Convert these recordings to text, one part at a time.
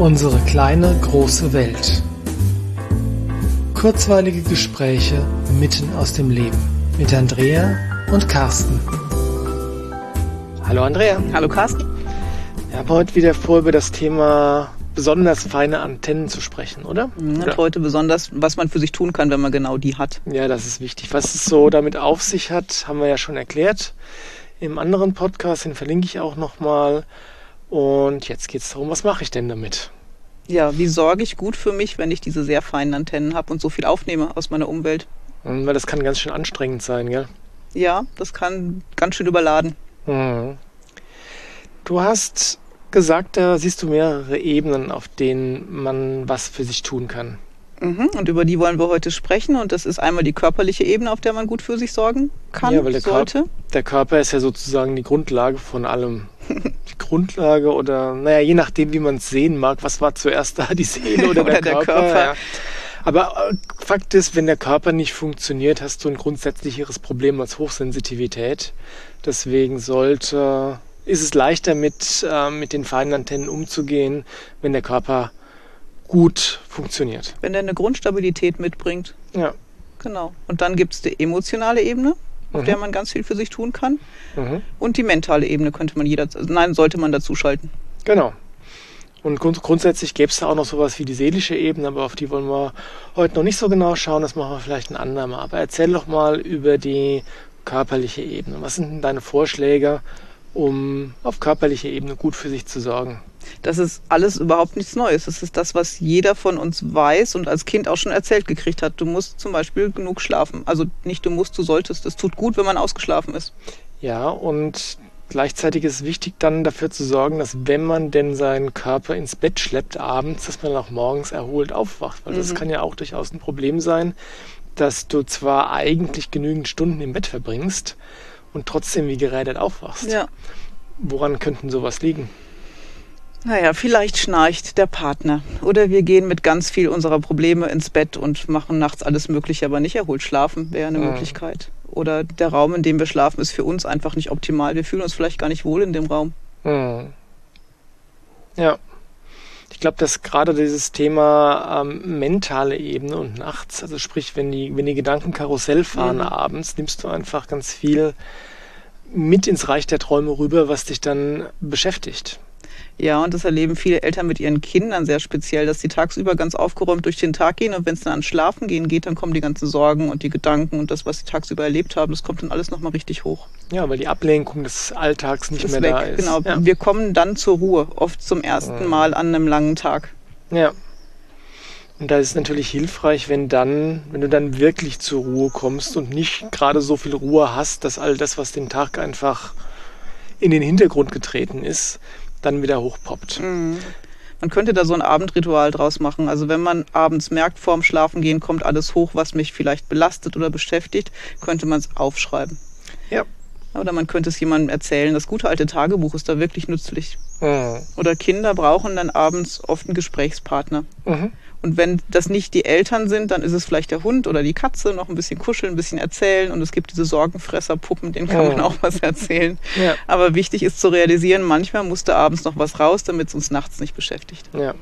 Unsere kleine große Welt. Kurzweilige Gespräche mitten aus dem Leben mit Andrea und Carsten. Hallo Andrea. Hallo Carsten. Wir haben heute wieder vor, über das Thema besonders feine Antennen zu sprechen, oder? Und oder? heute besonders, was man für sich tun kann, wenn man genau die hat. Ja, das ist wichtig. Was es so damit auf sich hat, haben wir ja schon erklärt. Im anderen Podcast, den verlinke ich auch nochmal. Und jetzt geht es darum, was mache ich denn damit? Ja, wie sorge ich gut für mich, wenn ich diese sehr feinen Antennen habe und so viel aufnehme aus meiner Umwelt? Und weil das kann ganz schön anstrengend sein, gell? Ja, das kann ganz schön überladen. Mhm. Du hast gesagt, da siehst du mehrere Ebenen, auf denen man was für sich tun kann. Mhm, und über die wollen wir heute sprechen. Und das ist einmal die körperliche Ebene, auf der man gut für sich sorgen kann, Ja, weil der, sollte. Körper, der Körper ist ja sozusagen die Grundlage von allem. Die Grundlage oder, naja, je nachdem, wie man es sehen mag, was war zuerst da, die Seele oder, Oder der, der Körper. Körper. Ja. Aber äh, Fakt ist, wenn der Körper nicht funktioniert, hast du ein grundsätzlicheres Problem als Hochsensitivität. Deswegen sollte, ist es leichter mit, äh, mit den feinen Antennen umzugehen, wenn der Körper gut funktioniert. Wenn der eine Grundstabilität mitbringt. Ja. Genau. Und dann gibt es die emotionale Ebene, auf Mhm. der man ganz viel für sich tun kann. Mhm. Und die mentale Ebene könnte man jeder, nein, sollte man dazu schalten. Genau. Und grund grundsätzlich gäbe es da auch noch sowas wie die seelische Ebene, aber auf die wollen wir heute noch nicht so genau schauen. Das machen wir vielleicht ein andermal. Aber erzähl doch mal über die körperliche Ebene. Was sind denn deine Vorschläge, um auf körperlicher Ebene gut für sich zu sorgen? Das ist alles überhaupt nichts Neues. Das ist das, was jeder von uns weiß und als Kind auch schon erzählt gekriegt hat. Du musst zum Beispiel genug schlafen. Also nicht du musst, du solltest. Es tut gut, wenn man ausgeschlafen ist. Ja, und gleichzeitig ist es wichtig dann dafür zu sorgen, dass wenn man denn seinen Körper ins Bett schleppt abends, dass man auch morgens erholt aufwacht. Weil das Mhm. kann ja auch durchaus ein Problem sein, dass du zwar eigentlich genügend Stunden im Bett verbringst und trotzdem wie gerädert aufwachst. Ja. Woran könnten sowas liegen? Naja, vielleicht schnarcht der Partner. Oder wir gehen mit ganz viel unserer Probleme ins Bett und machen nachts alles Mögliche, aber nicht erholt schlafen, wäre eine Mhm. Möglichkeit. Oder der Raum, in dem wir schlafen, ist für uns einfach nicht optimal. Wir fühlen uns vielleicht gar nicht wohl in dem Raum. Hm. Ja. Ich glaube, dass gerade dieses Thema ähm, mentale Ebene und nachts, also sprich, wenn die, wenn die Gedanken Karussell fahren Mhm. abends, nimmst du einfach ganz viel mit ins Reich der Träume rüber, was dich dann beschäftigt. Ja, und das erleben viele Eltern mit ihren Kindern sehr speziell, dass sie tagsüber ganz aufgeräumt durch den Tag gehen und wenn es dann ans Schlafen gehen geht, dann kommen die ganzen Sorgen und die Gedanken und das, was sie tagsüber erlebt haben, das kommt dann alles nochmal richtig hoch. Ja, weil die Ablenkung des Alltags nicht ist mehr weg, da ist. genau. Ja. Wir kommen dann zur Ruhe, oft zum ersten Mhm. Mal an einem langen Tag. Ja. Und da ist es natürlich hilfreich, wenn dann, wenn du dann wirklich zur Ruhe kommst und nicht gerade so viel Ruhe hast, dass all das, was den Tag einfach in den Hintergrund getreten ist, dann wieder hochpoppt. Mhm. Man könnte da so ein Abendritual draus machen. Also wenn man abends merkt, vorm Schlafengehen kommt alles hoch, was mich vielleicht belastet oder beschäftigt, könnte man es aufschreiben. Ja. Oder man könnte es jemandem erzählen. Das gute alte Tagebuch ist da wirklich nützlich. Mhm. Oder Kinder brauchen dann abends oft einen Gesprächspartner. Mhm. Und wenn das nicht die Eltern sind, dann ist es vielleicht der Hund oder die Katze, noch ein bisschen kuscheln, ein bisschen erzählen. Und es gibt diese Sorgenfresserpuppen, denen kann man Mhm. auch was erzählen. Ja. Aber wichtig ist zu realisieren, manchmal musste abends noch was raus, damit es uns nachts nicht beschäftigt. ja.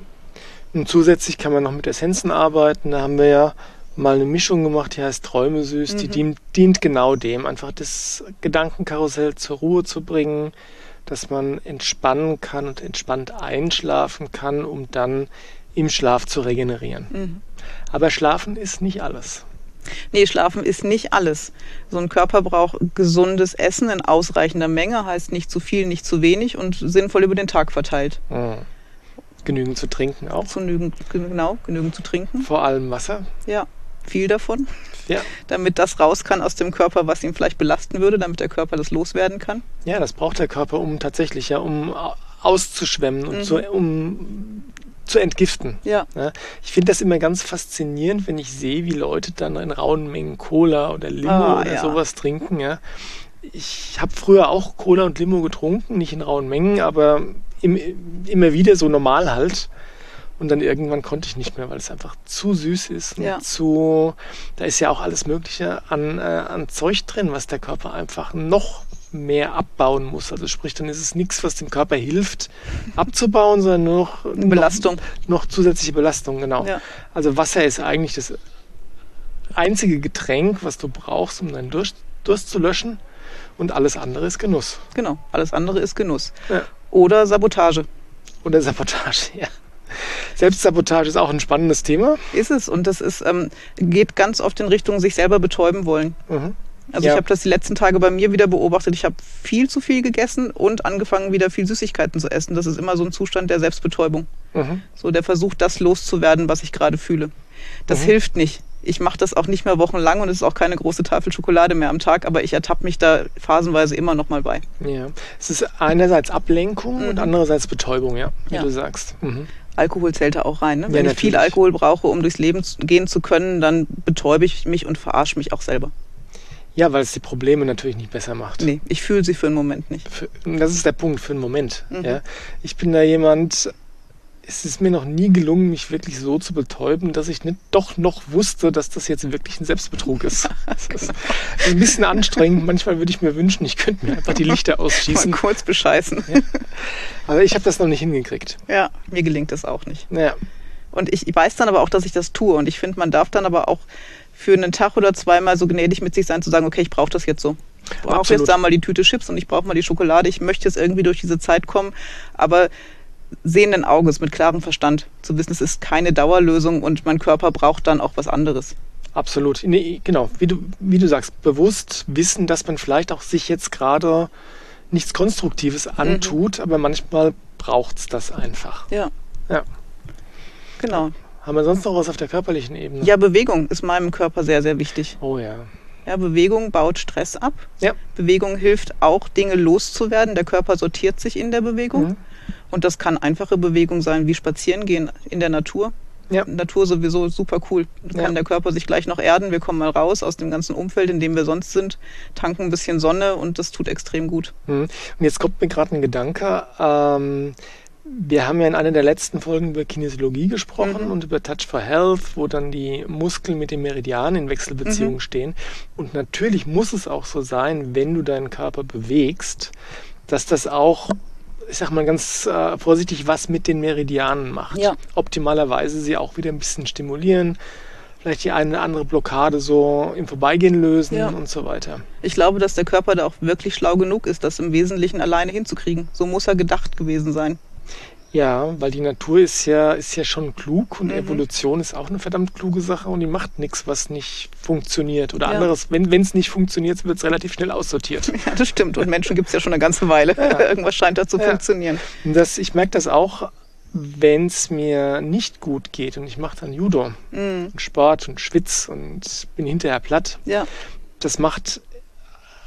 Und zusätzlich kann man noch mit Essenzen arbeiten. Da haben wir ja mal eine Mischung gemacht, die heißt Träume süß. Die Mhm. dient, dient genau dem, einfach das Gedankenkarussell zur Ruhe zu bringen, dass man entspannen kann und entspannt einschlafen kann, um dann im Schlaf zu regenerieren. Mhm. Aber Schlafen ist nicht alles. Nee, Schlafen ist nicht alles. So ein Körper braucht gesundes Essen in ausreichender Menge, heißt nicht zu viel, nicht zu wenig und sinnvoll über den Tag verteilt. Mhm. Genügend zu trinken auch. Genügend, genau, genügend zu trinken. Vor allem Wasser. Ja, viel davon, Ja. damit das raus kann aus dem Körper, was ihn vielleicht belasten würde, damit der Körper das loswerden kann. Ja, das braucht der Körper, um tatsächlich ja, um au- auszuschwemmen und Mhm. zu, um zu entgiften. Ja, Ja, ich finde das immer ganz faszinierend, wenn ich sehe, wie Leute dann in rauen Mengen Cola oder Limo Ah, oder ja. sowas trinken. Ja. Ich habe früher auch Cola und Limo getrunken, nicht in rauen Mengen, aber im, immer wieder so normal halt. Und dann irgendwann konnte ich nicht mehr, weil es einfach zu süß ist. und Ja. Zu, da ist ja auch alles Mögliche an, äh, an Zeug drin, was der Körper einfach noch mehr abbauen muss. Also sprich, dann ist es nichts, was dem Körper hilft, abzubauen, sondern nur noch Belastung. Noch, noch zusätzliche Belastung, genau. Ja. Also Wasser ist eigentlich das einzige Getränk, was du brauchst, um deinen Durst, Durst zu löschen. Und alles andere ist Genuss. Genau. Alles andere ist Genuss. Ja. Oder Sabotage. Oder Sabotage, ja. Selbstsabotage ist auch ein spannendes Thema. Ist es. Und das ist, ähm, geht ganz oft in Richtung sich selber betäuben wollen. Mhm. Also Ja. ich habe das die letzten Tage bei mir wieder beobachtet. Ich habe viel zu viel gegessen und angefangen, wieder viel Süßigkeiten zu essen. Das ist immer so ein Zustand der Selbstbetäubung. Mhm. So der Versuch, das loszuwerden, was ich gerade fühle. Das Mhm. hilft nicht. Ich mache das auch nicht mehr wochenlang und es ist auch keine große Tafel Schokolade mehr am Tag, aber ich ertappe mich da phasenweise immer noch mal bei. Ja. Es ist einerseits Ablenkung und Mhm. andererseits Betäubung, ja, wie Ja. du sagst. Mhm. Alkohol zählt da auch rein. Ne? Ja, Wenn ich viel natürlich. Alkohol brauche, um durchs Leben gehen zu können, dann betäube ich mich und verarsche mich auch selber. Ja, weil es die Probleme natürlich nicht besser macht. Nee, ich fühle sie für einen Moment nicht. Für, das ist der Punkt für einen Moment. Mhm. Ja. Ich bin da jemand, es ist mir noch nie gelungen, mich wirklich so zu betäuben, dass ich nicht doch noch wusste, dass das jetzt wirklich ein Selbstbetrug ist. Das ist ein bisschen anstrengend. Manchmal würde ich mir wünschen, ich könnte mir einfach die Lichter Mal ausschießen. kurz bescheißen. Aber ich habe das noch nicht hingekriegt. Ja, mir gelingt das auch nicht. Naja, Und ich weiß dann aber auch, dass ich das tue. Und ich finde, man darf dann aber auch für einen Tag oder zweimal so gnädig mit sich sein, zu sagen, okay, ich brauche das jetzt so. Ich brauche jetzt da mal die Tüte Chips und ich brauche mal die Schokolade. Ich möchte jetzt irgendwie durch diese Zeit kommen. Aber sehenden Auges, mit klarem Verstand, zu wissen, es ist keine Dauerlösung und mein Körper braucht dann auch was anderes. absolut. Nee, genau, wie du, wie du sagst, bewusst wissen, dass man vielleicht auch sich jetzt gerade nichts Konstruktives antut, aber manchmal braucht es das einfach. Ja. Ja. Genau. Haben wir sonst noch was auf der körperlichen Ebene? Ja, Bewegung ist meinem Körper sehr, sehr wichtig. Oh ja. Ja, Bewegung baut Stress ab. Ja. Bewegung hilft auch, Dinge loszuwerden. Der Körper sortiert sich in der Bewegung. Mhm. Und das kann einfache Bewegung sein, wie spazieren gehen in der Natur. Ja. Natur sowieso super cool. Da Ja. kann der Körper sich gleich noch erden. Wir kommen mal raus aus dem ganzen Umfeld, in dem wir sonst sind, tanken ein bisschen Sonne und das tut extrem gut. Mhm. Und jetzt kommt mir gerade ein Gedanke. Ähm, wir haben ja in einer der letzten Folgen über Kinesiologie gesprochen Mhm. und über Touch for Health, wo dann die Muskeln mit dem Meridian in Wechselbeziehung Mhm. stehen. Und natürlich muss es auch so sein, wenn du deinen Körper bewegst, dass das auch, ich sag mal ganz äh, vorsichtig, was mit den Meridianen macht. Ja. Optimalerweise sie auch wieder ein bisschen stimulieren, vielleicht die eine oder andere Blockade so im Vorbeigehen lösen Ja. und so weiter. Ich glaube, dass der Körper da auch wirklich schlau genug ist, das im Wesentlichen alleine hinzukriegen. So muss er gedacht gewesen sein. Ja, weil die Natur ist ja, ist ja schon klug und Mhm. Evolution ist auch eine verdammt kluge Sache und die macht nichts, was nicht funktioniert. Oder Ja. anderes, wenn es nicht funktioniert, wird es relativ schnell aussortiert. Ja, das stimmt. Und Menschen gibt es ja schon eine ganze Weile. Ja. Irgendwas scheint da zu Ja. funktionieren. Und das, ich merke das auch, wenn es mir nicht gut geht und ich mache dann Judo Mhm. und Sport und schwitz und bin hinterher platt. Ja, Das macht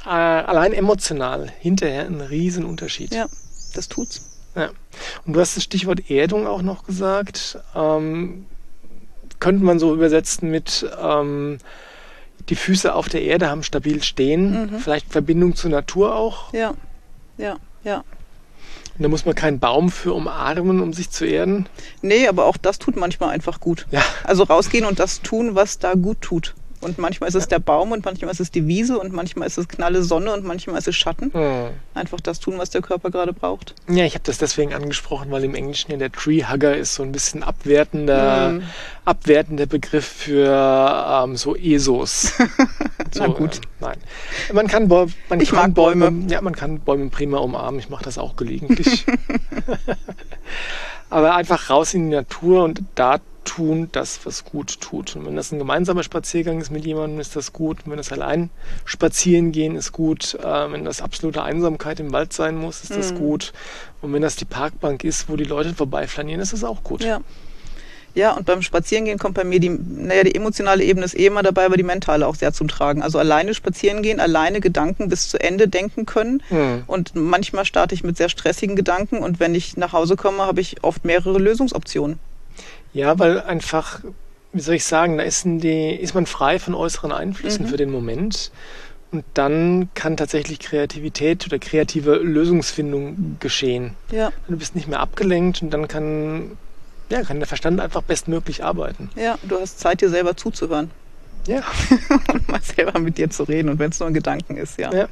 äh, allein emotional hinterher einen riesen Unterschied. ja, das tut's. Ja. Und du hast das Stichwort Erdung auch noch gesagt. Ähm, könnte man so übersetzen mit ähm, die Füße auf der Erde haben stabil stehen. Mhm. Vielleicht Verbindung zur Natur auch. Ja, ja, ja. Und da muss man keinen Baum für umarmen, um sich zu erden. Nee, aber auch das tut manchmal einfach gut. Ja, Also rausgehen und das tun, was da gut tut. Und manchmal ist es der Baum und manchmal ist es die Wiese und manchmal ist es knalle Sonne und manchmal ist es Schatten. Hm. Einfach das tun, was der Körper gerade braucht. ja ich habe das deswegen angesprochen, weil im Englischen ja der Tree Hugger ist so ein bisschen abwertender, Mhm. abwertender Begriff für ähm, so ESOs. Na gut. ähm, nein. Man kann, Bäu- man Ich kann mag Bäume. Ja, man kann Bäume prima umarmen. Ich mache das auch gelegentlich. Aber einfach raus in die Natur und da tun das, was gut tut. Und wenn das ein gemeinsamer Spaziergang ist mit jemandem, ist das gut. Und wenn das allein spazieren gehen, ist gut. Äh, wenn das absolute Einsamkeit im Wald sein muss, ist das Mhm. gut. Und wenn das die Parkbank ist, wo die Leute vorbeiflanieren, ist das auch gut. Ja. Ja, und beim Spazierengehen kommt bei mir die, naja, die emotionale Ebene ist eh immer dabei, aber die mentale auch sehr zum Tragen. Also alleine spazieren gehen, alleine Gedanken bis zu Ende denken können. Hm. Und manchmal starte ich mit sehr stressigen Gedanken und wenn ich nach Hause komme, habe ich oft mehrere Lösungsoptionen. Ja, weil einfach, wie soll ich sagen, da ist, die, ist man frei von äußeren Einflüssen Mhm. für den Moment. Und dann kann tatsächlich Kreativität oder kreative Lösungsfindung geschehen. Ja, Du bist nicht mehr abgelenkt und dann kann, ja, kann der Verstand einfach bestmöglich arbeiten. ja, du hast Zeit, dir selber zuzuhören Ja, und mal selber mit dir zu reden und wenn es nur ein Gedanken ist, ja. ja,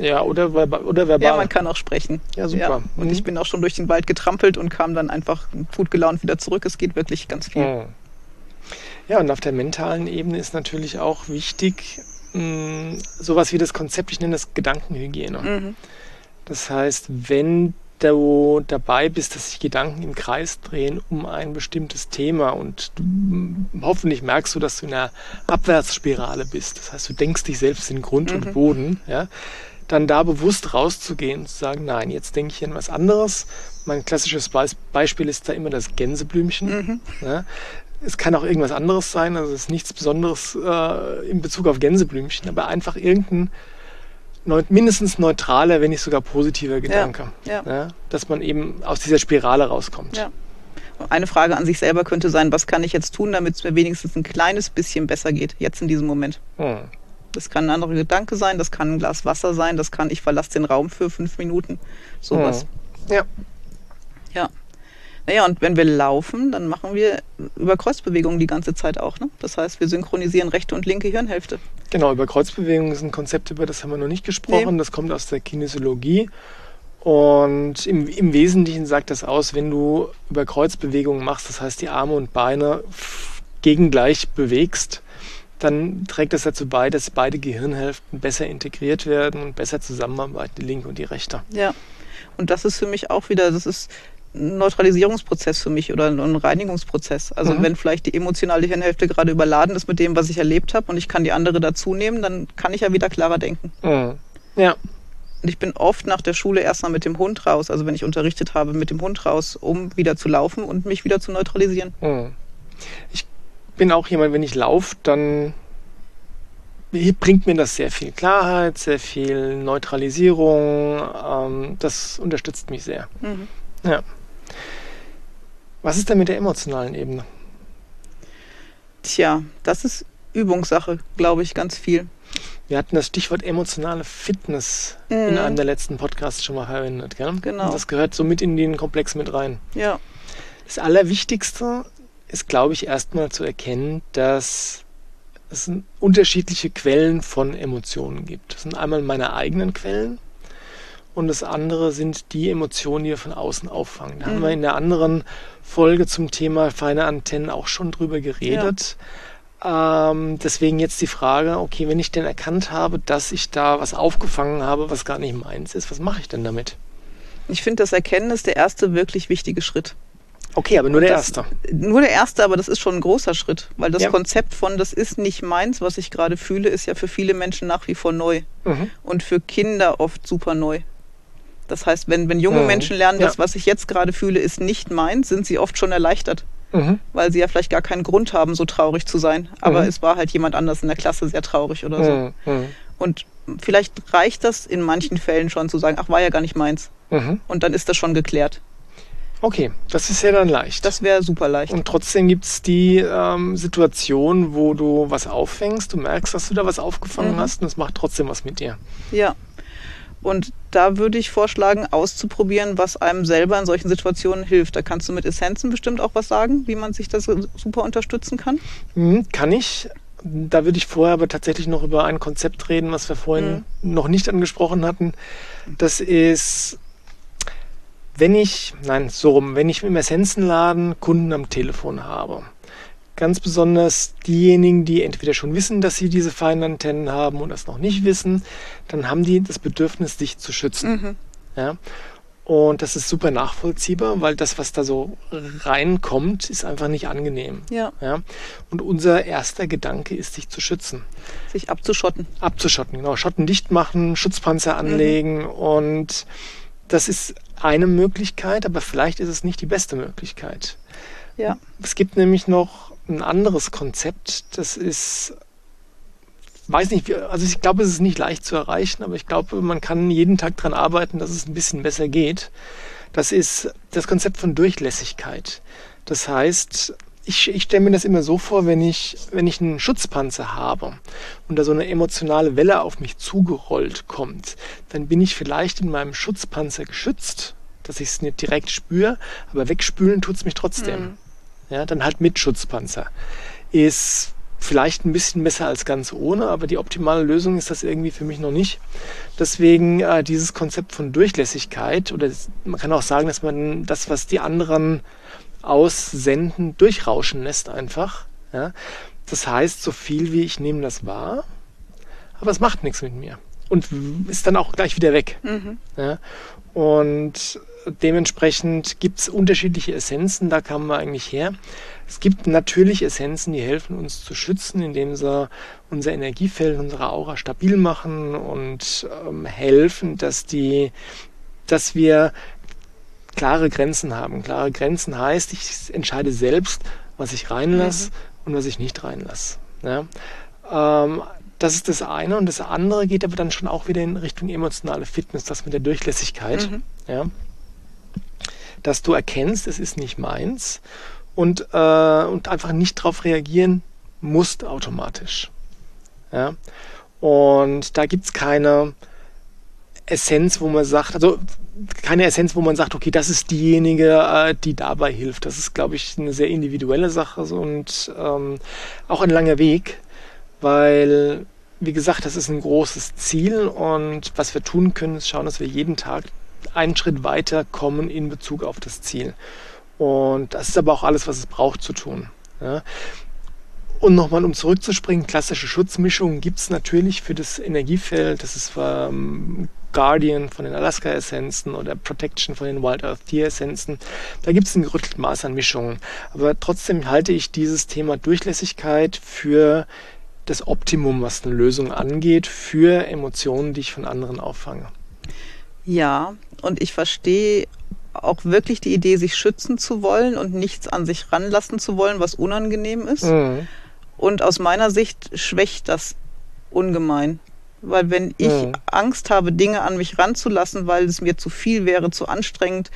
Ja, oder, verba- oder verbal. Ja, man kann auch sprechen. Ja, super. Und Mhm. ich bin auch schon durch den Wald getrampelt und kam dann einfach gut gelaunt wieder zurück. Es geht wirklich ganz viel. Mhm. Ja, und auf der mentalen Ebene ist natürlich auch wichtig, mh, sowas wie das Konzept, ich nenne das Gedankenhygiene. Mhm. Das heißt, wenn du dabei bist, dass sich Gedanken im Kreis drehen um ein bestimmtes Thema und du, mh, hoffentlich merkst du, dass du in einer Abwärtsspirale bist. Das heißt, du denkst dich selbst in Grund und Boden, ja, dann da bewusst rauszugehen und zu sagen, nein, jetzt denke ich an was anderes. Mein klassisches Beis- Beispiel ist da immer das Gänseblümchen. Ja. Es kann auch irgendwas anderes sein, also es ist nichts Besonderes äh, in Bezug auf Gänseblümchen, aber einfach irgendein neu, mindestens neutraler, wenn nicht sogar positiver Gedanke. ja. dass man eben aus dieser Spirale rauskommt. Ja. Eine Frage an sich selber könnte sein, was kann ich jetzt tun, damit es mir wenigstens ein kleines bisschen besser geht, jetzt in diesem Moment. Hm. Das kann ein anderer Gedanke sein, das kann ein Glas Wasser sein, das kann, ich verlasse den Raum für fünf Minuten. Sowas. Ja. Ja. Naja, und wenn wir laufen, dann machen wir über Kreuzbewegungen die ganze Zeit auch. Ne? Das heißt, wir synchronisieren rechte und linke Hirnhälfte. Genau, über Kreuzbewegungen ist ein Konzept, über das haben wir noch nicht gesprochen. Nee. Das kommt aus der Kinesiologie. Und im, im Wesentlichen sagt das aus, wenn du über Kreuzbewegungen machst, das heißt die Arme und Beine gegengleich bewegst, dann trägt das dazu bei, dass beide Gehirnhälften besser integriert werden und besser zusammenarbeiten, die linke und die rechte. Ja. Und das ist für mich auch wieder, das ist ein Neutralisierungsprozess für mich oder ein Reinigungsprozess. Also Mhm. wenn vielleicht die emotionale Hirnhälfte gerade überladen ist mit dem, was ich erlebt habe und ich kann die andere dazu nehmen, dann kann ich ja wieder klarer denken. Mhm. Ja, Und ich bin oft nach der Schule erstmal mit dem Hund raus, also wenn ich unterrichtet habe, mit dem Hund raus, um wieder zu laufen und mich wieder zu neutralisieren. Mhm. Ich bin auch jemand, wenn ich laufe, dann bringt mir das sehr viel Klarheit, sehr viel Neutralisierung. Ähm, das unterstützt mich sehr. Mhm. Ja. Was ist denn mit der emotionalen Ebene? Tja, das ist Übungssache, glaube ich, ganz viel. Wir hatten das Stichwort emotionale Fitness in Mhm. einem der letzten Podcasts schon mal verwendet. Gell? Genau. Und das gehört so mit in den Komplex mit rein. Ja, Das Allerwichtigste ist, glaube ich, erstmal zu erkennen, dass es unterschiedliche Quellen von Emotionen gibt. Das sind einmal meine eigenen Quellen und das andere sind die Emotionen, die wir von außen auffangen. Da haben Mhm. wir in der anderen Folge zum Thema feine Antennen auch schon drüber geredet. Ähm, deswegen jetzt die Frage, okay, wenn ich denn erkannt habe, dass ich da was aufgefangen habe, was gar nicht meins ist, was mache ich denn damit? ich finde, das Erkennen ist der erste wirklich wichtige Schritt. Okay, aber nur der das, erste. Nur der erste, aber das ist schon ein großer Schritt, weil das Ja. Konzept von das ist nicht meins, was ich gerade fühle, ist ja für viele Menschen nach wie vor neu Mhm. und für Kinder oft super neu. Das heißt, wenn, wenn junge Mhm. Menschen lernen, Ja. das, was ich jetzt gerade fühle, ist nicht meins, sind sie oft schon erleichtert, Mhm. weil sie ja vielleicht gar keinen Grund haben, so traurig zu sein. Aber Mhm. es war halt jemand anders in der Klasse sehr traurig oder so. Mhm. Mhm. Und vielleicht reicht das in manchen Fällen schon zu sagen, ach, war ja gar nicht meins. Und dann ist das schon geklärt. Okay, das ist ja dann leicht. Das wäre super leicht. und trotzdem gibt es die ähm, Situation, wo du was auffängst, du merkst, dass du da was aufgefangen Mhm. hast und es macht trotzdem was mit dir. Ja. Und da würde ich vorschlagen, auszuprobieren, was einem selber in solchen Situationen hilft. Da kannst du mit Essenzen bestimmt auch was sagen, wie man sich das super unterstützen kann. Mhm, kann ich. Da würde ich vorher aber tatsächlich noch über ein Konzept reden, was wir vorhin noch nicht angesprochen hatten. Das ist, wenn ich, nein, so rum, wenn ich im Essenzenladen Kunden am Telefon habe. Ganz besonders diejenigen, die entweder schon wissen, dass sie diese feinen Antennen haben und das noch nicht wissen, dann haben die das Bedürfnis, sich zu schützen. Mhm. Ja. Und das ist super nachvollziehbar, weil das, was da so reinkommt, ist einfach nicht angenehm. Ja, Ja. Und unser erster Gedanke ist, sich zu schützen. sich abzuschotten. Abzuschotten, genau. Schotten dicht machen, Schutzpanzer anlegen. Und das ist eine Möglichkeit, aber vielleicht ist es nicht die beste Möglichkeit. Ja. Es gibt nämlich noch ein anderes Konzept, das ist, weiß nicht, wie- also ich glaube, es ist nicht leicht zu erreichen, aber ich glaube, man kann jeden Tag daran arbeiten, dass es ein bisschen besser geht. Das ist das Konzept von Durchlässigkeit. Das heißt, ich, ich stelle mir das immer so vor, wenn ich, wenn ich einen Schutzpanzer habe und da so eine emotionale Welle auf mich zugerollt kommt, dann bin ich vielleicht in meinem Schutzpanzer geschützt, dass ich es nicht direkt spüre, aber wegspülen tut es mich trotzdem. Mhm. Ja, dann halt mit Schutzpanzer. Ist vielleicht ein bisschen besser als ganz ohne, aber die optimale Lösung ist das irgendwie für mich noch nicht. Deswegen äh, dieses Konzept von Durchlässigkeit oder man kann auch sagen, dass man das, was die anderen aussenden, durchrauschen lässt einfach. Ja? Das heißt, so viel wie ich nehme das wahr, aber es macht nichts mit mir und ist dann auch gleich wieder weg. Mhm. Ja? Und dementsprechend gibt es unterschiedliche Essenzen, da kamen wir eigentlich her. Es gibt natürlich Essenzen, die helfen uns zu schützen, indem sie unser Energiefeld, unsere Aura stabil machen und ähm, helfen, dass die, dass wir klare Grenzen haben. Klare Grenzen heißt, ich entscheide selbst, was ich reinlasse mhm. und was ich nicht reinlasse. Ja? Ähm, das ist das eine. Und das andere geht aber dann schon auch wieder in Richtung emotionale Fitness, das mit der Durchlässigkeit. Mhm. Ja? Dass du erkennst, es ist nicht meins und, äh, und einfach nicht darauf reagieren musst automatisch. Ja? Und da gibt es keine Essenz, wo man sagt, also keine Essenz, wo man sagt, okay, das ist diejenige, äh, die dabei hilft. Das ist, glaube ich, eine sehr individuelle Sache und ähm, auch ein langer Weg, weil, wie gesagt, das ist ein großes Ziel und was wir tun können, ist schauen, dass wir jeden Tag einen Schritt weiter kommen in Bezug auf das Ziel. Und das ist aber auch alles, was es braucht zu tun. Ja. Und nochmal, um zurückzuspringen, klassische Schutzmischungen gibt es natürlich für das Energiefeld. Das ist ähm, Guardian von den Alaska-Essenzen oder Protection von den Wild Earth Tier-Essenzen. Da gibt es ein gerüttelt Maß an Mischungen. Aber trotzdem halte ich dieses Thema Durchlässigkeit für das Optimum, was eine Lösung angeht, für Emotionen, die ich von anderen auffange. Ja, und ich verstehe auch wirklich die Idee, sich schützen zu wollen und nichts an sich ranlassen zu wollen, was unangenehm ist. Mhm. Und aus meiner Sicht schwächt das ungemein. Weil wenn ich mhm. Angst habe, Dinge an mich ranzulassen, weil es mir zu viel wäre, zu anstrengend,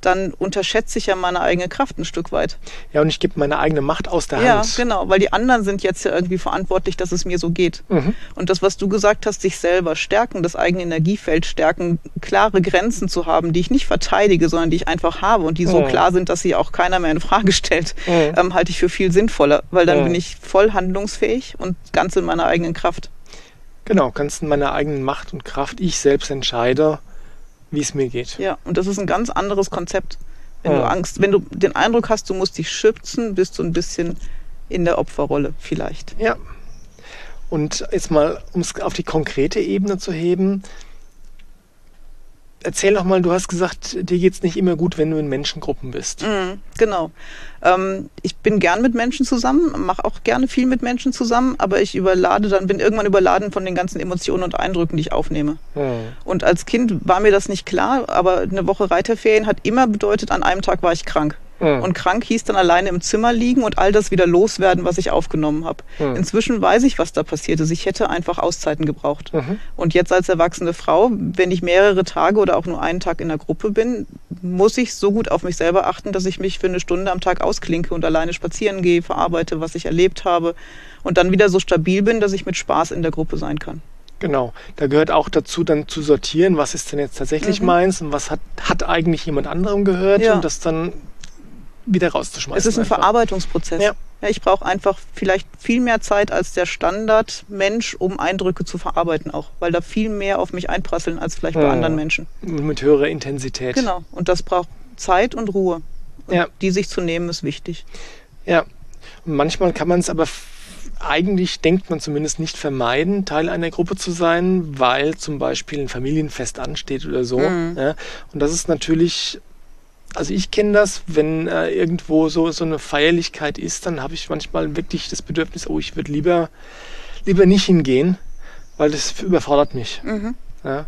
dann unterschätze ich ja meine eigene Kraft ein Stück weit. Ja, und ich gebe meine eigene Macht aus der ja, Hand. Ja, genau, weil die anderen sind jetzt ja irgendwie verantwortlich, dass es mir so geht. Mhm. Und das, was du gesagt hast, sich selber stärken, das eigene Energiefeld stärken, klare Grenzen zu haben, die ich nicht verteidige, sondern die ich einfach habe und die so mhm. klar sind, dass sie auch keiner mehr in Frage stellt, mhm. ähm, halte ich für viel sinnvoller, weil dann mhm. bin ich voll handlungsfähig und ganz in meiner eigenen Kraft. Genau, ganz in meiner eigenen Macht und Kraft. Ich selbst entscheide, wie es mir geht. Ja, und das ist ein ganz anderes Konzept. Wenn ja. du Angst, wenn du den Eindruck hast, du musst dich schützen, bist du ein bisschen in der Opferrolle vielleicht. Ja. Und jetzt mal, um es auf die konkrete Ebene zu heben, erzähl doch mal, du hast gesagt, dir geht es nicht immer gut, wenn du in Menschengruppen bist. Mm, genau. Ähm, ich bin gern mit Menschen zusammen, mache auch gerne viel mit Menschen zusammen, aber ich überlade dann, bin irgendwann überladen von den ganzen Emotionen und Eindrücken, die ich aufnehme. Mm. Und als Kind war mir das nicht klar, aber eine Woche Reiterferien hat immer bedeutet, an einem Tag war ich krank. Mhm. Und krank hieß dann alleine im Zimmer liegen und all das wieder loswerden, was ich aufgenommen habe. Mhm. Inzwischen weiß ich, was da passiert ist. Ich hätte einfach Auszeiten gebraucht. Mhm. Und jetzt als erwachsene Frau, wenn ich mehrere Tage oder auch nur einen Tag in der Gruppe bin, muss ich so gut auf mich selber achten, dass ich mich für eine Stunde am Tag ausklinke und alleine spazieren gehe, verarbeite, was ich erlebt habe und dann wieder so stabil bin, dass ich mit Spaß in der Gruppe sein kann. Genau, da gehört auch dazu, dann zu sortieren, was ist denn jetzt tatsächlich mhm. meins und was hat, hat eigentlich jemand anderem gehört ja. und das dann wieder rauszuschmeißen. Es ist ein einfach. Verarbeitungsprozess. Ja. ja ich brauche einfach vielleicht viel mehr Zeit als der Standardmensch, um Eindrücke zu verarbeiten auch, weil da viel mehr auf mich einprasseln als vielleicht bei anderen Menschen. Mit höherer Intensität. Genau. Und das braucht Zeit und Ruhe. Und ja. Die sich zu nehmen, ist wichtig. Ja. Und manchmal kann man es aber eigentlich denkt man zumindest nicht vermeiden, Teil einer Gruppe zu sein, weil zum Beispiel ein Familienfest ansteht oder so. Mhm. Ja, und das ist natürlich also ich kenne das, wenn äh, irgendwo so, so eine Feierlichkeit ist, dann habe ich manchmal wirklich das Bedürfnis, oh, ich würde lieber, lieber nicht hingehen, weil das überfordert mich. Mhm. Ja?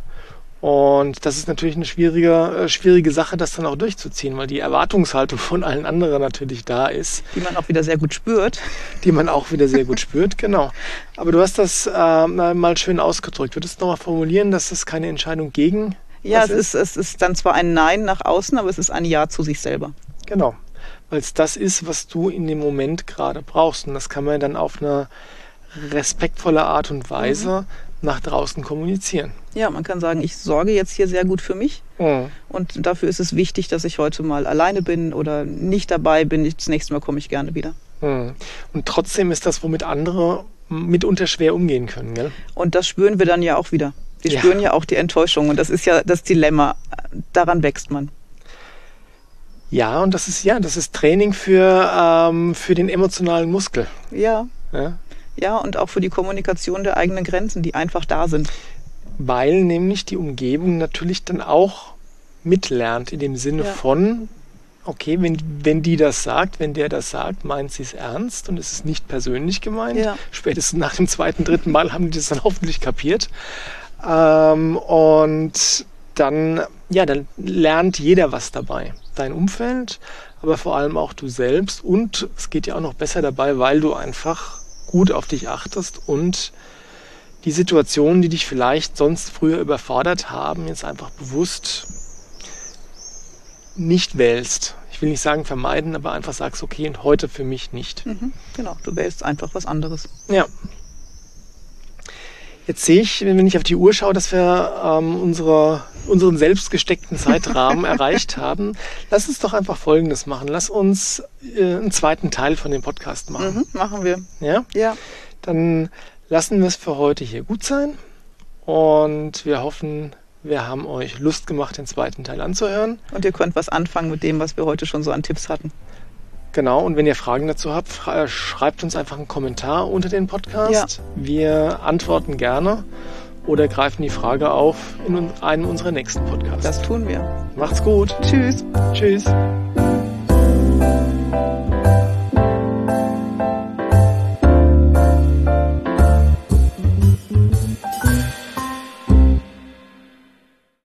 Und das ist natürlich eine schwierige, äh, schwierige Sache, das dann auch durchzuziehen, weil die Erwartungshaltung von allen anderen natürlich da ist. Die man auch wieder sehr gut spürt. Die man auch wieder sehr gut spürt, genau. Aber du hast das äh, mal schön ausgedrückt. Würdest du nochmal formulieren, dass das keine Entscheidung gegen ja, es ist? es ist dann zwar ein Nein nach außen, aber es ist ein Ja zu sich selber. Genau, weil es das ist, was du in dem Moment gerade brauchst. Und das kann man dann auf eine respektvolle Art und Weise mhm. nach draußen kommunizieren. Ja, man kann sagen, ich sorge jetzt hier sehr gut für mich. Mhm. Und dafür ist es wichtig, dass ich heute mal alleine bin oder nicht dabei bin. Das nächste Mal komme ich gerne wieder. Hm. Und trotzdem ist das, womit andere mitunter schwer umgehen können, gell? Und das spüren wir dann ja auch wieder. Wir Ja. spüren ja auch die Enttäuschung und das ist ja das Dilemma. Daran wächst man. Ja, und das ist ja, das ist Training für, ähm, für den emotionalen Muskel. Ja, Ja? ja, und auch für die Kommunikation der eigenen Grenzen, die einfach da sind. Weil nämlich die Umgebung natürlich dann auch mitlernt in dem Sinne Ja. von, okay, wenn, wenn die das sagt, wenn der das sagt, meint sie es ernst und es ist nicht persönlich gemeint. Ja. Spätestens nach dem zweiten, dritten Mal haben die das dann hoffentlich kapiert. Ähm, und dann, ja, dann lernt jeder was dabei. Dein Umfeld, aber vor allem auch du selbst. Und es geht ja auch noch besser dabei, weil du einfach gut auf dich achtest und die Situationen, die dich vielleicht sonst früher überfordert haben, jetzt einfach bewusst nicht wählst. Ich will nicht sagen vermeiden, aber einfach sagst, okay, und heute für mich nicht. Mhm, genau, du wählst einfach was anderes. Ja. Jetzt sehe ich, wenn ich auf die Uhr schaue, dass wir ähm, unsere, unseren selbst gesteckten Zeitrahmen erreicht haben. Lass uns doch einfach Folgendes machen. Lass uns äh, einen zweiten Teil von dem Podcast machen. Mhm, machen wir. Ja? Ja, Dann lassen wir es für heute hier gut sein. Und wir hoffen, wir haben euch Lust gemacht, den zweiten Teil anzuhören. und ihr könnt was anfangen mit dem, was wir heute schon so an Tipps hatten. Genau, und wenn ihr Fragen dazu habt, äh, schreibt uns einfach einen Kommentar unter den Podcast. Ja. Wir antworten gerne oder greifen die Frage auf in einen unserer nächsten Podcasts. Das tun wir. Macht's gut. Tschüss. Tschüss.